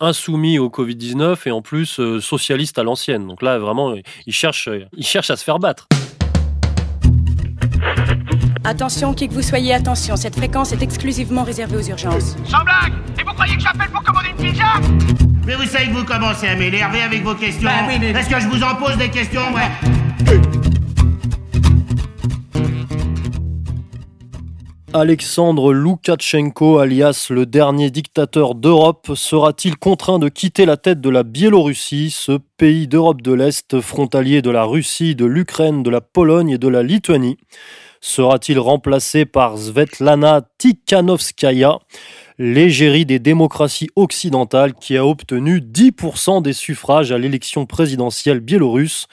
insoumis au Covid-19 et en plus euh, socialiste à l'ancienne. Donc là, vraiment, il cherche, il cherche à se faire battre. Attention, qui que vous soyez, attention, cette fréquence est exclusivement réservée aux urgences. Sans blague Et vous croyez que j'appelle pour commander une pizza? Mais vous savez que vous commencez à m'énerver avec vos questions? Bah oui, mais- Est-ce que je vous en pose des questions, ouais Alexandre Loukachenko, alias le dernier dictateur d'Europe, sera-t-il contraint de quitter la tête de la Biélorussie, ce pays d'Europe de l'Est frontalier de la Russie, de l'Ukraine, de la Pologne et de la Lituanie? Sera-t-il remplacé par Svetlana Tikhanovskaya, l'égérie des démocraties occidentales qui a obtenu 10% des suffrages à l'élection présidentielle biélorusse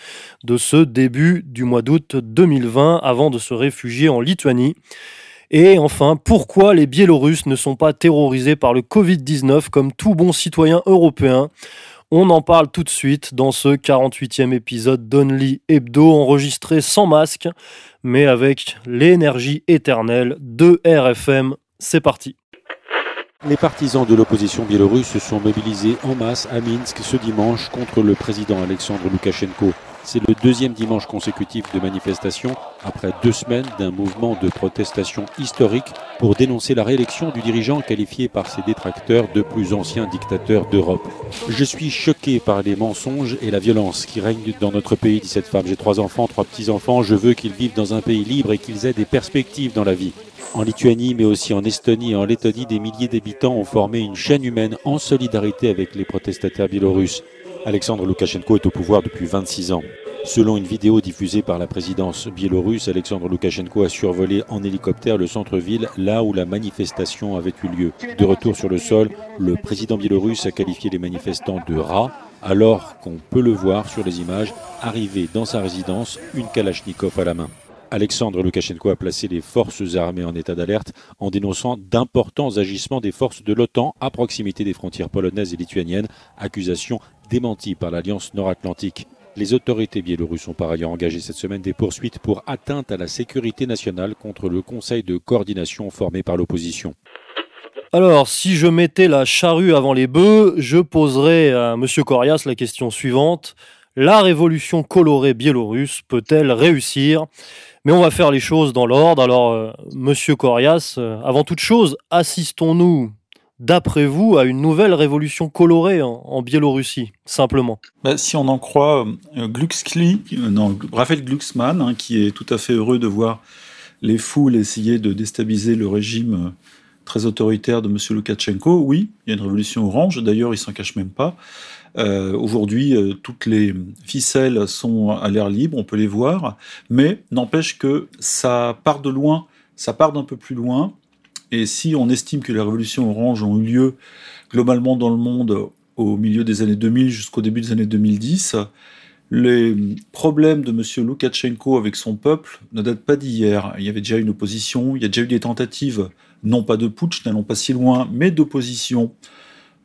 de ce début du mois d'août 2020 avant de se réfugier en Lituanie? Et enfin, pourquoi les Biélorusses ne sont pas terrorisés par le Covid-19 comme tout bon citoyen européen? On en parle tout de suite dans ce 48e épisode d'Only Hebdo enregistré sans masque, mais avec l'énergie éternelle de RFM. C'est parti. Les partisans de l'opposition biélorusse se sont mobilisés en masse à Minsk ce dimanche contre le président Alexandre Loukachenko. C'est le deuxième dimanche consécutif de manifestation après deux semaines d'un mouvement de protestation historique pour dénoncer la réélection du dirigeant qualifié par ses détracteurs de plus ancien dictateur d'Europe. Je suis choqué par les mensonges et la violence qui règnent dans notre pays, dit cette femme. J'ai trois enfants, trois petits-enfants, je veux qu'ils vivent dans un pays libre et qu'ils aient des perspectives dans la vie. En Lituanie, mais aussi en Estonie et en Lettonie, des milliers d'habitants ont formé une chaîne humaine en solidarité avec les protestataires biélorusses. Alexandre Loukachenko est au pouvoir depuis 26 ans. Selon une vidéo diffusée par la présidence biélorusse, Alexandre Loukachenko a survolé en hélicoptère le centre-ville là où la manifestation avait eu lieu. De retour sur le sol, le président biélorusse a qualifié les manifestants de rats, alors qu'on peut le voir sur les images arriver dans sa résidence, une Kalachnikov à la main. Alexandre Loukachenko a placé les forces armées en état d'alerte en dénonçant d'importants agissements des forces de l'OTAN à proximité des frontières polonaises et lituaniennes, accusation démentie par l'Alliance nord-atlantique. Les autorités biélorusses ont par ailleurs engagé cette semaine des poursuites pour atteinte à la sécurité nationale contre le Conseil de coordination formé par l'opposition. Alors, si je mettais la charrue avant les bœufs, je poserais à M. Corias la question suivante. La révolution colorée biélorusse peut-elle réussir? Mais on va faire les choses dans l'ordre. Alors, euh, Monsieur Corias, euh, avant toute chose, assistons-nous, d'après vous, à une nouvelle révolution colorée en, Biélorussie, simplement Bah, si on en croit euh, euh, Raphaël Glucksmann, hein, qui est tout à fait heureux de voir les foules essayer de déstabiliser le régime euh, très autoritaire de M. Loukachenko, oui, il y a une révolution orange, d'ailleurs il s'en cache même pas. Aujourd'hui, toutes les ficelles sont à l'air libre, on peut les voir, mais n'empêche que ça part de loin, ça part d'un peu plus loin, et si on estime que les révolutions oranges ont eu lieu globalement dans le monde au milieu des années 2000 jusqu'au début des années 2010, les problèmes de M. Loukachenko avec son peuple ne datent pas d'hier. Il y avait déjà une opposition, il y a déjà eu des tentatives, non pas de putsch, n'allons pas si loin, mais d'opposition,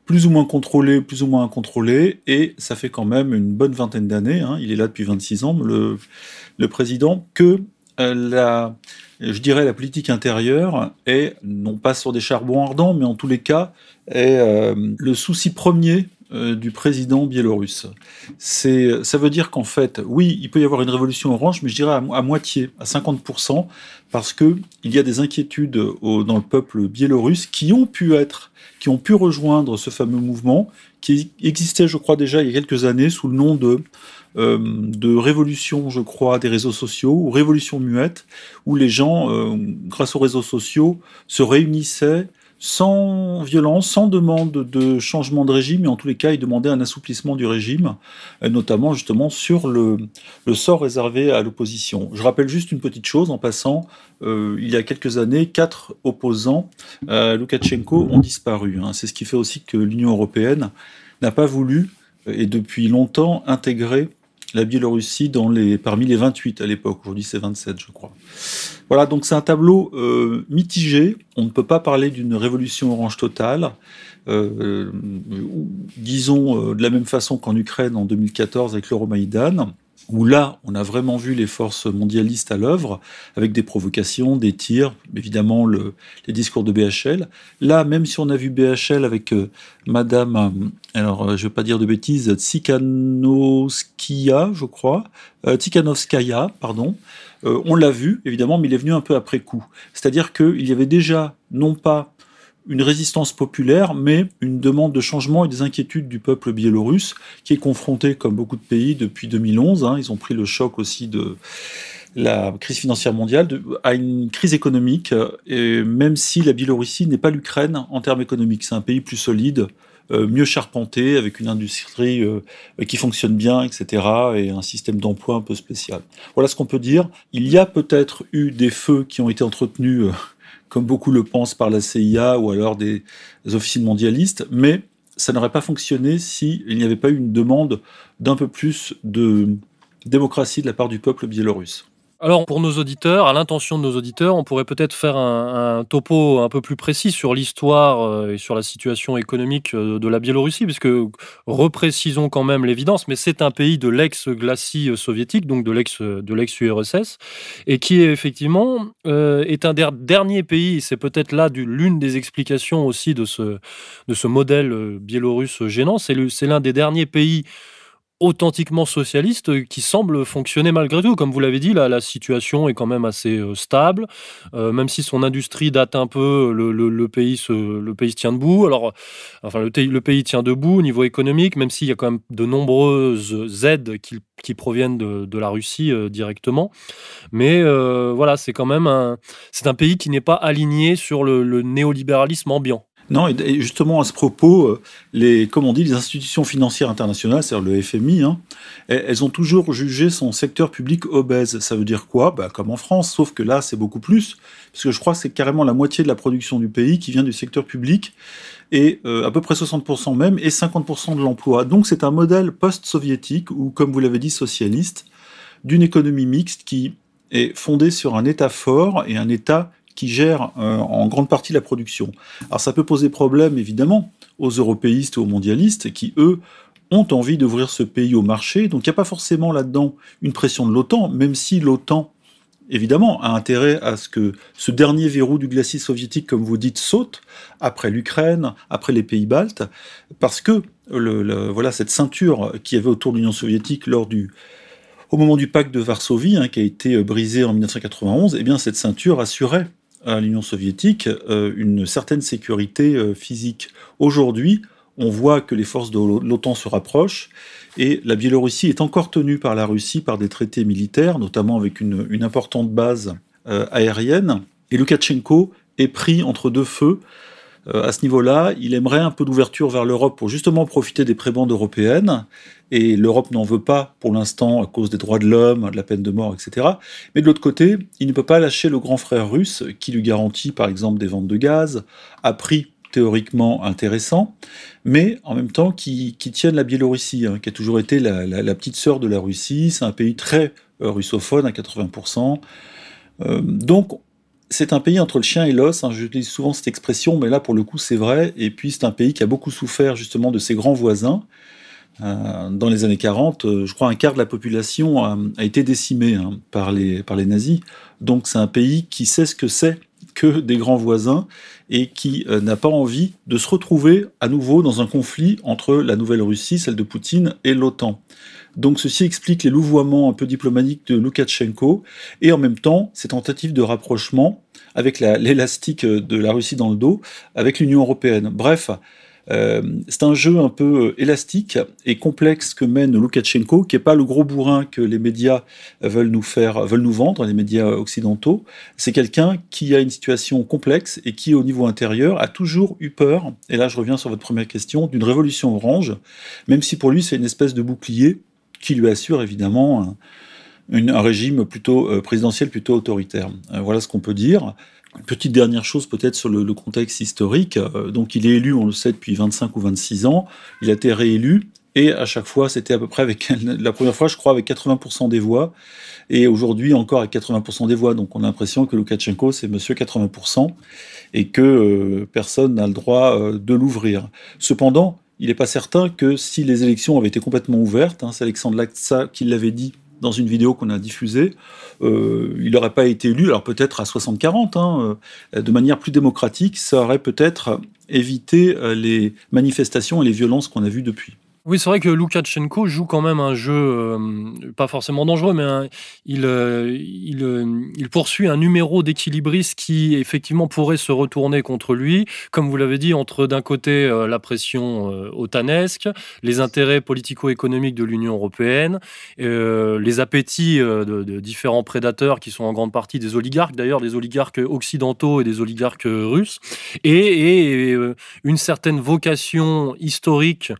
plus ou moins contrôlée, plus ou moins incontrôlée, et ça fait quand même une bonne vingtaine d'années, hein, il est là depuis 26 ans, le, président, que la, je dirais la politique intérieure est, non pas sur des charbons ardents, mais en tous les cas, est euh, le souci premier euh, du président biélorusse. C'est, ça veut dire qu'en fait, oui, il peut y avoir une révolution orange, mais je dirais à, à moitié, à 50%, parce que il y a des inquiétudes dans le peuple biélorusse qui ont pu être, qui ont pu rejoindre ce fameux mouvement qui existait, je crois, déjà il y a quelques années sous le nom de euh, de révolution, je crois, des réseaux sociaux ou révolution muette, où les gens, euh, grâce aux réseaux sociaux, se réunissaient sans violence, sans demande de changement de régime, et en tous les cas, ils demandaient un assouplissement du régime, euh, notamment justement sur le, sort réservé à l'opposition. Je rappelle juste une petite chose en passant, il y a quelques années, quatre opposants à Loukachenko ont disparu. hein. C'est ce qui fait aussi que l'Union européenne n'a pas voulu, et depuis longtemps, intégrer la Biélorussie dans les, parmi les 28 à l'époque. Aujourd'hui, c'est 27, je crois. Voilà, donc c'est un tableau euh, mitigé. On ne peut pas parler d'une révolution orange totale. Euh, ou, disons euh, de la même façon qu'en Ukraine en 2014 avec l'Euromaïdan. Où là, on a vraiment vu les forces mondialistes à l'œuvre, avec des provocations, des tirs, évidemment le, les discours de BHL. Là, même si on a vu BHL avec euh, Madame, euh, alors euh, je ne vais pas dire de bêtises, Tsikhanovskaya, je crois, Tikhanovskaya, pardon, on l'a vu, évidemment, mais il est venu un peu après coup. C'est-à-dire qu'il y avait déjà, non pas une résistance populaire, mais une demande de changement et des inquiétudes du peuple biélorusse, qui est confronté, comme beaucoup de pays, depuis 2011. Hein, ils ont pris le choc aussi de la crise financière mondiale, à une crise économique, et même si la Biélorussie n'est pas l'Ukraine en termes économiques. C'est un pays plus solide, euh, mieux charpenté, avec une industrie euh, qui fonctionne bien, etc., et un système d'emploi un peu spécial. Voilà ce qu'on peut dire. Il y a peut-être eu des feux qui ont été entretenus euh, comme beaucoup le pensent par la CIA ou alors des officines mondialistes, mais ça n'aurait pas fonctionné s'il n'y avait pas eu une demande d'un peu plus de démocratie de la part du peuple biélorusse. Alors, pour nos auditeurs, à l'intention de nos auditeurs, on pourrait peut-être faire un, topo un peu plus précis sur l'histoire euh, et sur la situation économique euh, de la Biélorussie, puisque reprécisons quand même l'évidence, mais c'est un pays de l'ex-glacie soviétique, donc de l'ex de l'ex-URSS, et qui est effectivement euh, est un des derniers pays. C'est peut-être là l'une des explications aussi de ce de ce modèle biélorusse gênant. C'est l'un des derniers pays authentiquement socialiste qui semble fonctionner malgré tout. Comme vous l'avez dit, là, la situation est quand même assez euh, stable, euh, même si son industrie date un peu, le, pays, se, le pays tient debout. Alors, enfin, le, pays tient debout au niveau économique, même s'il y a quand même de nombreuses aides qui, proviennent de, la Russie euh, directement. Mais voilà, c'est quand même un, c'est un pays qui n'est pas aligné sur le néolibéralisme ambiant. Non, et justement à ce propos, euh, les, comme on dit, les institutions financières internationales, c'est-à-dire le FMI, hein, elles ont toujours jugé son secteur public obèse. Ça veut dire quoi? Bah, Comme en France, sauf que là, c'est beaucoup plus, parce que je crois que c'est carrément la moitié de la production du pays qui vient du secteur public, et euh, à peu près 60% même, et 50% de l'emploi. Donc c'est un modèle post-soviétique, ou comme vous l'avez dit, socialiste, d'une économie mixte qui est fondée sur un État fort et un État qui gère euh, en grande partie la production. Alors ça peut poser problème évidemment aux européistes et aux mondialistes qui, eux, ont envie d'ouvrir ce pays au marché. Donc il n'y a pas forcément là-dedans une pression de l'OTAN, même si l'OTAN, évidemment, a intérêt à ce que ce dernier verrou du glacis soviétique, comme vous dites, saute après l'Ukraine, après les pays baltes, parce que voilà cette ceinture qui avait autour de l'Union soviétique lors du au moment du pacte de Varsovie, hein, qui a été brisé en 1991, eh bien cette ceinture assurait à l'Union soviétique euh, une certaine sécurité euh, physique. Aujourd'hui, on voit que les forces de l'OTAN se rapprochent et la Biélorussie est encore tenue par la Russie par des traités militaires, notamment avec une, importante base euh, aérienne. Et Loukachenko est pris entre deux feux euh, à ce niveau-là, il aimerait un peu d'ouverture vers l'Europe pour justement profiter des prébendes européennes. Et l'Europe n'en veut pas pour l'instant à cause des droits de l'homme, de la peine de mort, etc. Mais de l'autre côté, il ne peut pas lâcher le grand frère russe qui lui garantit par exemple des ventes de gaz à prix théoriquement intéressant, mais en même temps qui, qui la Biélorussie, hein, qui a toujours été la, petite sœur de la Russie. C'est un pays très euh, russophone à 80%. Euh, donc c'est un pays entre le chien et l'os, hein, j'utilise souvent cette expression, mais là pour le coup c'est vrai, et puis c'est un pays qui a beaucoup souffert justement de ses grands voisins. Euh, dans les années 40, euh, je crois un quart de la population a, été décimée hein, par, les, nazis, donc c'est un pays qui sait ce que c'est que des grands voisins et qui euh, n'a pas envie de se retrouver à nouveau dans un conflit entre la Nouvelle-Russie, celle de Poutine, et l'OTAN. Donc ceci explique les louvoiements un peu diplomatiques de Loukachenko et en même temps ces tentatives de rapprochement avec l'élastique de la Russie dans le dos avec l'Union européenne. Bref, euh, c'est un jeu un peu euh, élastique et complexe que mène Loukachenko, qui n'est pas le gros bourrin que les médias veulent nous faire, veulent nous vendre, les médias occidentaux. C'est quelqu'un qui a une situation complexe et qui, au niveau intérieur, a toujours eu peur. Et là, je reviens sur votre première question d'une révolution orange, même si pour lui c'est une espèce de bouclier qui lui assure évidemment un, régime plutôt euh, présidentiel, plutôt autoritaire. Euh, voilà ce qu'on peut dire. Petite dernière chose peut-être sur le, contexte historique. Euh, donc il est élu, on le sait, depuis 25 ou 26 ans. Il a été réélu et à chaque fois, c'était à peu près avec la première fois, je crois, avec 80% des voix, et aujourd'hui encore avec 80% des voix. Donc on a l'impression que Loukachenko, c'est Monsieur 80%, et que personne n'a le droit de l'ouvrir. Cependant, il n'est pas certain que si les élections avaient été complètement ouvertes, hein, c'est Alexandre Latsa qui l'avait dit dans une vidéo qu'on a diffusée, euh, il n'aurait pas été élu, alors peut-être à 60-40, hein, euh, de manière plus démocratique, ça aurait peut-être évité euh, les manifestations et les violences qu'on a vues depuis. Oui, c'est vrai que Loukachenko joue quand même un jeu euh, pas forcément dangereux, mais il, euh, euh, il, poursuit un numéro d'équilibriste qui effectivement pourrait se retourner contre lui, comme vous l'avez dit, entre d'un côté la pression otanesque, les intérêts politico-économiques de l'Union européenne, les appétits de, différents prédateurs qui sont en grande partie des oligarques, d'ailleurs des oligarques occidentaux et des oligarques russes, et une certaine vocation historique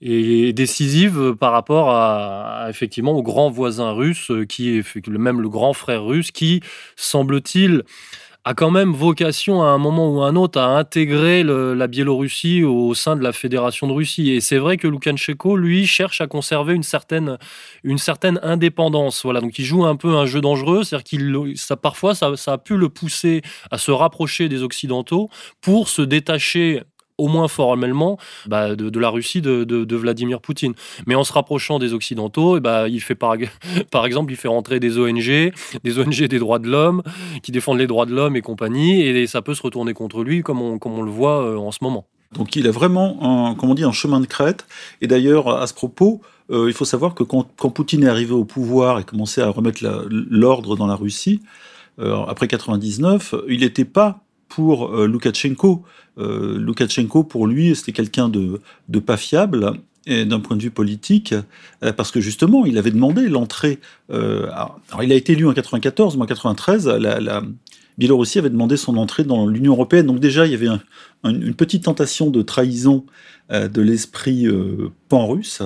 et décisive par rapport à, effectivement au grand voisin russe euh, qui est même le grand frère russe qui semble-t-il a quand même vocation à un moment ou à un autre à intégrer la Biélorussie au sein de la Fédération de Russie. Et c'est vrai que Loukachenko, lui, cherche à conserver une certaine, une certaine indépendance. Voilà, donc il joue un peu un jeu dangereux, c'est-à-dire qu'il, ça, parfois, ça, ça a pu le pousser à se rapprocher des Occidentaux pour se détacher au moins formellement, bah, de, la Russie de, Vladimir Poutine. Mais en se rapprochant des Occidentaux, eh bah, il fait par, exemple, il fait rentrer des ONG, des ONG des droits de l'homme, qui défendent les droits de l'homme et compagnie, et ça peut se retourner contre lui, comme on, le voit euh, en ce moment. Donc il a vraiment, un, comme on dit, un chemin de crête. Et d'ailleurs, à ce propos, euh, il faut savoir que quand, Poutine est arrivé au pouvoir et commençait à remettre l'ordre dans la Russie, euh, après 99, il n'était pas pour euh, Loukachenko. Euh, Loukachenko, pour lui, c'était quelqu'un de, pas fiable d'un point de vue politique, euh, parce que justement, il avait demandé l'entrée. alors, il a été élu en 94, mais en 93, la, Biélorussie avait demandé son entrée dans l'Union européenne. Donc déjà, il y avait une petite tentation de trahison de l'esprit pan-russe.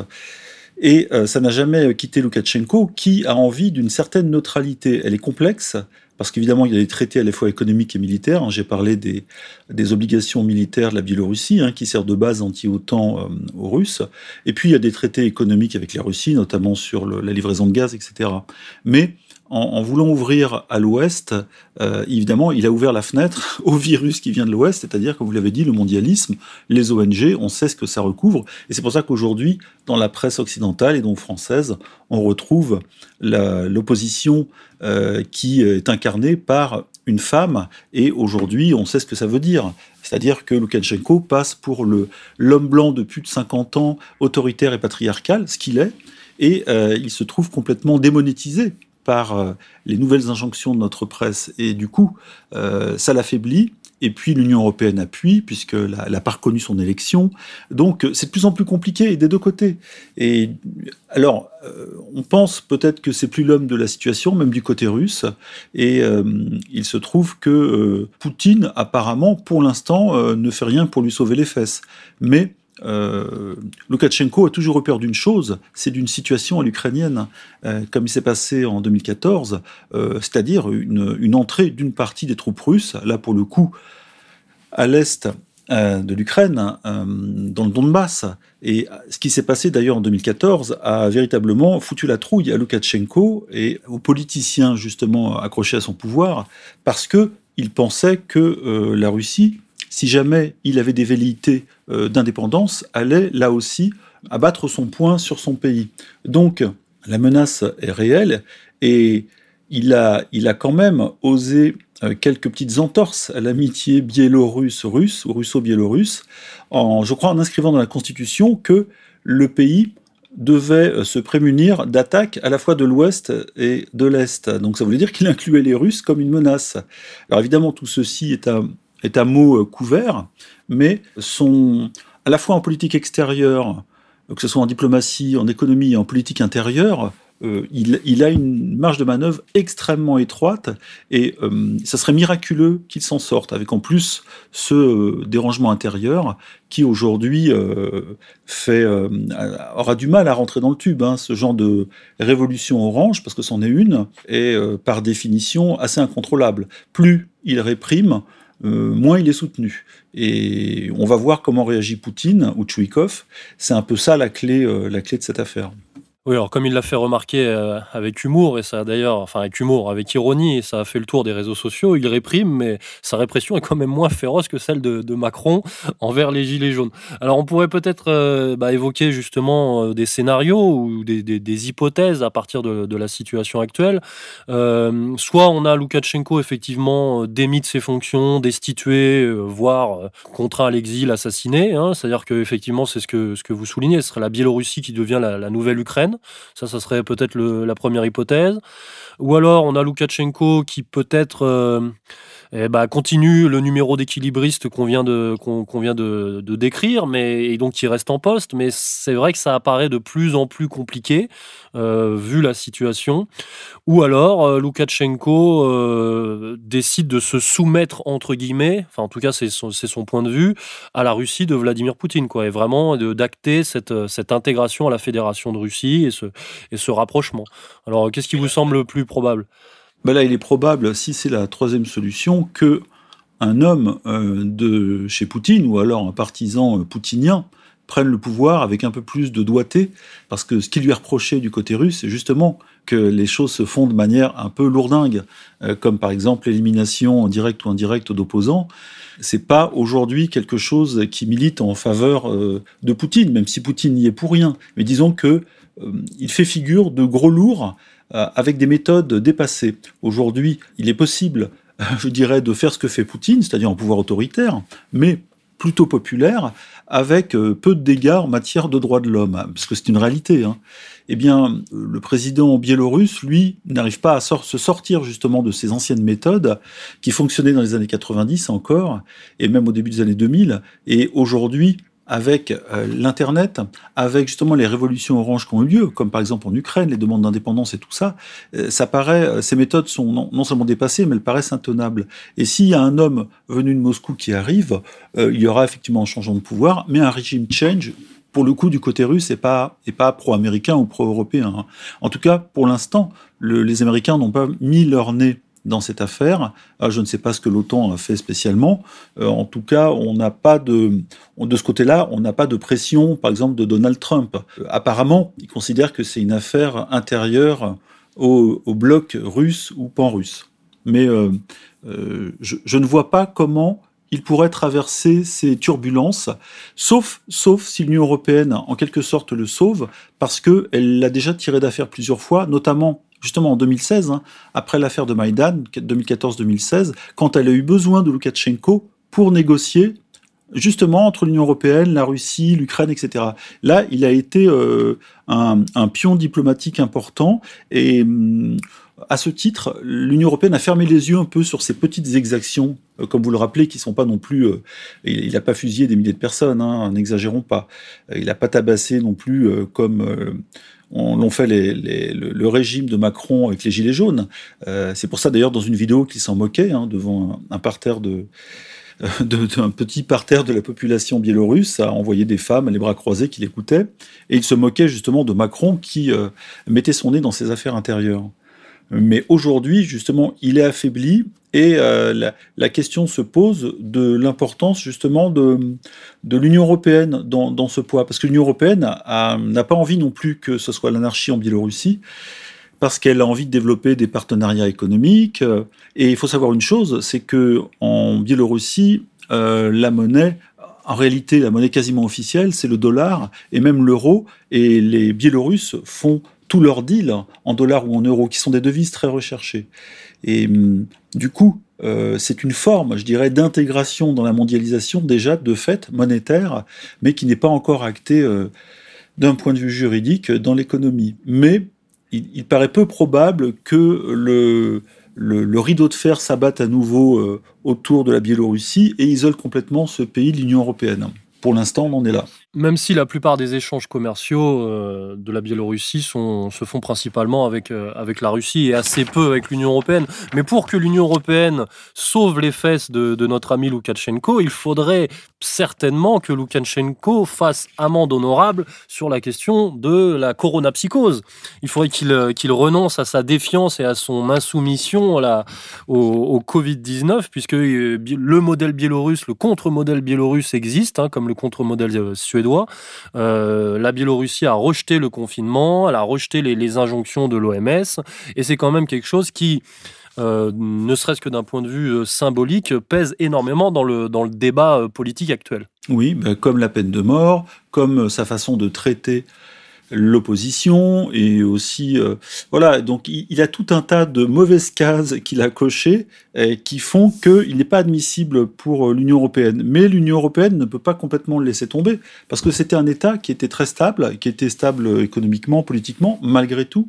Et ça n'a jamais quitté Loukachenko, qui a envie d'une certaine neutralité. Elle est complexe, parce qu'évidemment, il y a des traités à la fois économiques et militaires. Hein. J'ai parlé des, des, obligations militaires de la Biélorussie, hein, qui sert de base anti-OTAN euh, aux Russes. Et puis, il y a des traités économiques avec la Russie, notamment sur la livraison de gaz, etc. Mais en, voulant ouvrir à l'ouest, euh, évidemment, il a ouvert la fenêtre au virus qui vient de l'ouest, c'est-à-dire, comme vous l'avez dit, le mondialisme, les ONG, on sait ce que ça recouvre. Et c'est pour ça qu'aujourd'hui, dans la presse occidentale et donc française, on retrouve l'opposition euh, qui est incarnée par une femme. Et aujourd'hui, on sait ce que ça veut dire. C'est-à-dire que Loukachenko passe pour l'homme blanc de plus de 50 ans, autoritaire et patriarcal, ce qu'il est, et euh, il se trouve complètement démonétisé par euh, les nouvelles injonctions de notre presse et du coup, euh, ça l'affaiblit. Et puis l'Union européenne appuie, puisqu'elle n'a pas reconnu son élection. Donc c'est de plus en plus compliqué des deux côtés. Et alors, euh, on pense peut-être que c'est plus l'homme de la situation, même du côté russe. Et il se trouve que Poutine, apparemment, pour l'instant, ne fait rien pour lui sauver les fesses. Mais euh, Loukachenko a toujours eu peur d'une chose, c'est d'une situation à l'ukrainienne, euh, comme il s'est passé en 2014, euh, c'est-à-dire une, entrée d'une partie des troupes russes, là pour le coup, à l'est de l'Ukraine, dans le Donbass. Et ce qui s'est passé d'ailleurs en 2014 a véritablement foutu la trouille à Loukachenko et aux politiciens justement accrochés à son pouvoir, parce que il pensait que la Russie si jamais il avait des velléités euh, d'indépendance, allait là aussi abattre son poing sur son pays. Donc la menace est réelle et il a, il a quand même osé euh, quelques petites entorses à l'amitié biélorusse-russe ou russo-biélorusse, en, je crois en inscrivant dans la Constitution que le pays devait euh, se prémunir d'attaques à la fois de l'Ouest et de l'Est. Donc ça voulait dire qu'il incluait les Russes comme une menace. Alors évidemment, tout ceci est un, est un mot euh, couvert, mais sont à la fois en politique extérieure, que ce soit en diplomatie, en économie et en politique intérieure, euh, il, a une marge de manœuvre extrêmement étroite et euh, ça serait miraculeux qu'il s'en sorte, avec en plus ce dérangement intérieur qui aujourd'hui fait aura du mal à rentrer dans le tube. Hein, ce genre de révolution orange, parce que c'en est une, est par définition assez incontrôlable. Plus il réprime, euh, moins il est soutenu. Et on va voir comment réagit Poutine ou Tchouikov. C'est un peu ça la clé, euh, la clé de cette affaire. Oui, alors comme il l'a fait remarquer euh, avec humour, et ça d'ailleurs, enfin avec humour, avec ironie, et ça a fait le tour des réseaux sociaux, il réprime, mais sa répression est quand même moins féroce que celle de, Macron envers les Gilets jaunes. Alors on pourrait peut-être euh, bah, évoquer justement euh, des scénarios ou des, hypothèses à partir de, la situation actuelle. soit on a Loukachenko effectivement démis de ses fonctions, destitué, voire contraint à l'exil, assassiné. Hein, C'est-à-dire que effectivement, c'est ce que, ce que vous soulignez, ce serait la Biélorussie qui devient la nouvelle Ukraine. Ça, ça serait peut-être la première hypothèse. Ou alors, on a Loukachenko qui peut-être euh, eh ben, continue le numéro d'équilibriste qu'on vient, de, qu'on, vient de, décrire, mais, et donc qui reste en poste. Mais c'est vrai que ça apparaît de plus en plus compliqué, euh, vu la situation. Ou alors, euh, Loukachenko euh, décide de se soumettre, entre guillemets, enfin en tout cas c'est son, point de vue, à la Russie de Vladimir Poutine, quoi, et vraiment d'acter cette, cette intégration à la Fédération de Russie et ce, et ce rapprochement. Alors, qu'est-ce qui vous semble le plus probable? Ben là, il est probable, si c'est la troisième solution, que un homme euh, de chez Poutine, ou alors un partisan euh, poutinien, prenne le pouvoir avec un peu plus de doigté, parce que ce qui lui est reproché du côté russe, c'est justement que les choses se font de manière un peu lourdingue, euh, comme par exemple l'élimination directe ou indirecte d'opposants. C'est pas aujourd'hui quelque chose qui milite en faveur de Poutine, même si Poutine n'y est pour rien. Mais disons que il fait figure de gros lourd avec des méthodes dépassées. Aujourd'hui, il est possible, je dirais, de faire ce que fait Poutine, c'est-à-dire un pouvoir autoritaire, mais plutôt populaire, avec euh, peu de dégâts en matière de droits de l'homme, parce que c'est une réalité. Hein. Eh bien, le président biélorusse, lui, n'arrive pas à se sortir justement de ces anciennes méthodes qui fonctionnaient dans les années 90 encore, et même au début des années 2000, et aujourd'hui avec euh, l'Internet, avec justement les révolutions oranges qui ont eu lieu, comme par exemple en Ukraine, les demandes d'indépendance et tout ça, euh, ça paraît, euh, ces méthodes sont non, seulement dépassées, mais elles paraissent intenables. Et s'il y a un homme venu de Moscou qui arrive, il y aura effectivement un changement de pouvoir, mais un régime change, pour le coup, du côté russe, et pas, pas pro-américain ou pro-européen. Hein. En tout cas, pour l'instant, les Américains n'ont pas mis leur nez dans cette affaire. Ah, je ne sais pas ce que l'OTAN a fait spécialement. Euh, en tout cas, on n'a pas de, de ce côté-là, on n'a pas de pression, par exemple, de Donald Trump. Euh, apparemment, il considère que c'est une affaire intérieure au, bloc russe ou pan-russe. Mais euh, je, ne vois pas comment il pourrait traverser ces turbulences, sauf, sauf si l'Union européenne, en quelque sorte, le sauve, parce qu'elle l'a déjà tiré d'affaire plusieurs fois, notamment justement en 2016, hein, après l'affaire de Maïdan, 2014-2016, quand elle a eu besoin de Loukachenko pour négocier justement entre l'Union européenne, la Russie, l'Ukraine, etc. Là, il a été euh, un, pion diplomatique important et hum, à ce titre, l'Union européenne a fermé les yeux un peu sur ces petites exactions, euh, comme vous le rappelez, qui sont pas non plus. Euh, il n'a pas fusillé des milliers de personnes, hein, n'exagérons pas. Il n'a pas tabassé non plus comme on l'ont fait le, régime de Macron avec les gilets jaunes. Euh, c'est pour ça d'ailleurs dans une vidéo qu'il s'en moquait hein, devant un, parterre de, un petit parterre de la population biélorusse a envoyé des femmes les bras croisés qui l'écoutaient et il se moquait justement de Macron qui euh, mettait son nez dans ses affaires intérieures. Mais aujourd'hui, justement, il est affaibli et euh, la, question se pose de l'importance justement de, de l'Union européenne dans, dans, ce poids. Parce que l'Union européenne n'a pas envie non plus que ce soit l'anarchie en Biélorussie, parce qu'elle a envie de développer des partenariats économiques. Et il faut savoir une chose, c'est que en Biélorussie, euh, la monnaie en réalité, la monnaie quasiment officielle, c'est le dollar et même l'euro. Et les Biélorusses font tous leurs deals en dollars ou en euros, qui sont des devises très recherchées. Et hum, du coup, euh, c'est une forme, je dirais, d'intégration dans la mondialisation déjà de fait monétaire, mais qui n'est pas encore actée euh, d'un point de vue juridique dans l'économie. Mais il, paraît peu probable que le, le, rideau de fer s'abatte à nouveau euh, autour de la Biélorussie et isole complètement ce pays de l'Union européenne. Pour l'instant, on en est là. Même si la plupart des échanges commerciaux euh, de la Biélorussie se font principalement avec, euh, avec la Russie et assez peu avec l'Union européenne. Mais pour que l'Union européenne sauve les fesses de, de, notre ami Loukachenko, il faudrait certainement que Loukachenko fasse amende honorable sur la question de la coronapsychose. Il faudrait qu'il euh, qu'il renonce à sa défiance et à son insoumission au Covid-19, puisque le modèle biélorusse, le contre-modèle biélorusse existe, hein, comme le contre-modèle suédois suédois. la Biélorussie a rejeté le confinement, elle a rejeté les, injonctions de l'OMS, et c'est quand même quelque chose qui euh, ne serait-ce que d'un point de vue euh, symbolique, pèse énormément dans le, dans le débat euh, politique actuel. Oui, ben, comme la peine de mort, comme sa façon de traiter l'opposition et aussi euh, voilà. Donc il, a tout un tas de mauvaises cases qu'il a cochées qui font qu'il n'est pas admissible pour euh, l'Union européenne. Mais l'Union européenne ne peut pas complètement le laisser tomber parce que c'était un État qui était très stable qui était stable économiquement politiquement malgré tout.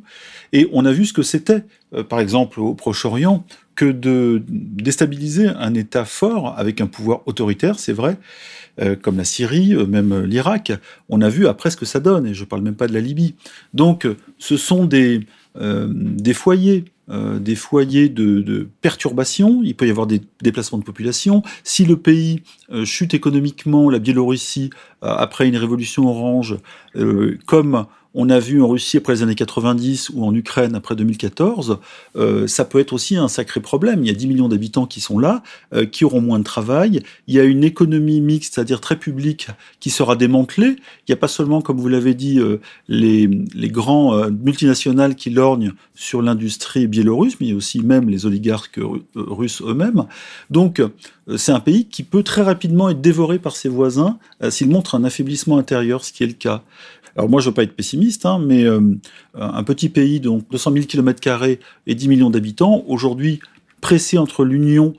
Et on a vu ce que c'était euh, par exemple au Proche-Orient que de déstabiliser un État fort avec un pouvoir autoritaire c'est vrai euh, comme la Syrie, euh, même l'Irak, on a vu après ce que ça donne, et je ne parle même pas de la Libye. Donc ce sont des, euh, foyers des foyers de, perturbation, il peut y avoir des déplacements de population. Si le pays chute économiquement, la Biélorussie, après une révolution orange, comme on a vu en Russie après les années 90 ou en Ukraine après 2014, euh, ça peut être aussi un sacré problème. Il y a 10 millions d'habitants qui sont là, euh, qui auront moins de travail. Il y a une économie mixte, c'est-à-dire très publique, qui sera démantelée. Il n'y a pas seulement, comme vous l'avez dit, euh, les, les, grands multinationales qui lorgnent sur l'industrie biélorusse, mais aussi même les oligarques russes eux-mêmes. Donc, c'est un pays qui peut très rapidement être dévoré par ses voisins s'il montre un affaiblissement intérieur, ce qui est le cas. Alors moi, je veux pas être pessimiste, hein, mais euh, un petit pays, donc 200 000 km et 10 millions d'habitants, aujourd'hui pressé entre l'Union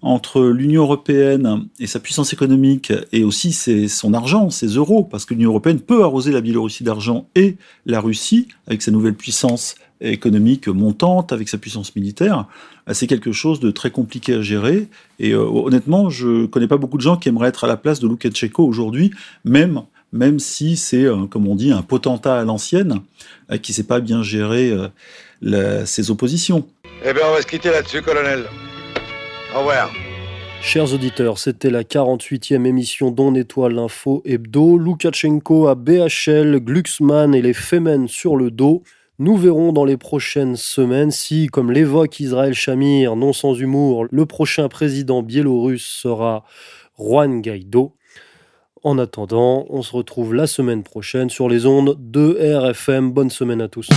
entre l'Union européenne et sa puissance économique et aussi ses, son argent, ses euros, parce que l'Union européenne peut arroser la Biélorussie d'argent et la Russie avec sa nouvelle puissance économique montante, avec sa puissance militaire, c'est quelque chose de très compliqué à gérer. Et euh, honnêtement, je connais pas beaucoup de gens qui aimeraient être à la place de Loukachenko aujourd'hui, même même si c'est, euh, comme on dit, un potentat à l'ancienne, euh, qui ne sait pas bien gérer euh, ses oppositions. Eh bien, on va se quitter là-dessus, colonel. Au revoir. Chers auditeurs, c'était la 48e émission d'On Étoile l'Info Hebdo. Loukachenko à BHL, Glucksmann et les Femen sur le dos. Nous verrons dans les prochaines semaines si, comme l'évoque Israël Shamir, non sans humour, le prochain président biélorusse sera Juan Guaido. En attendant, on se retrouve la semaine prochaine sur les ondes de RFM. Bonne semaine à tous.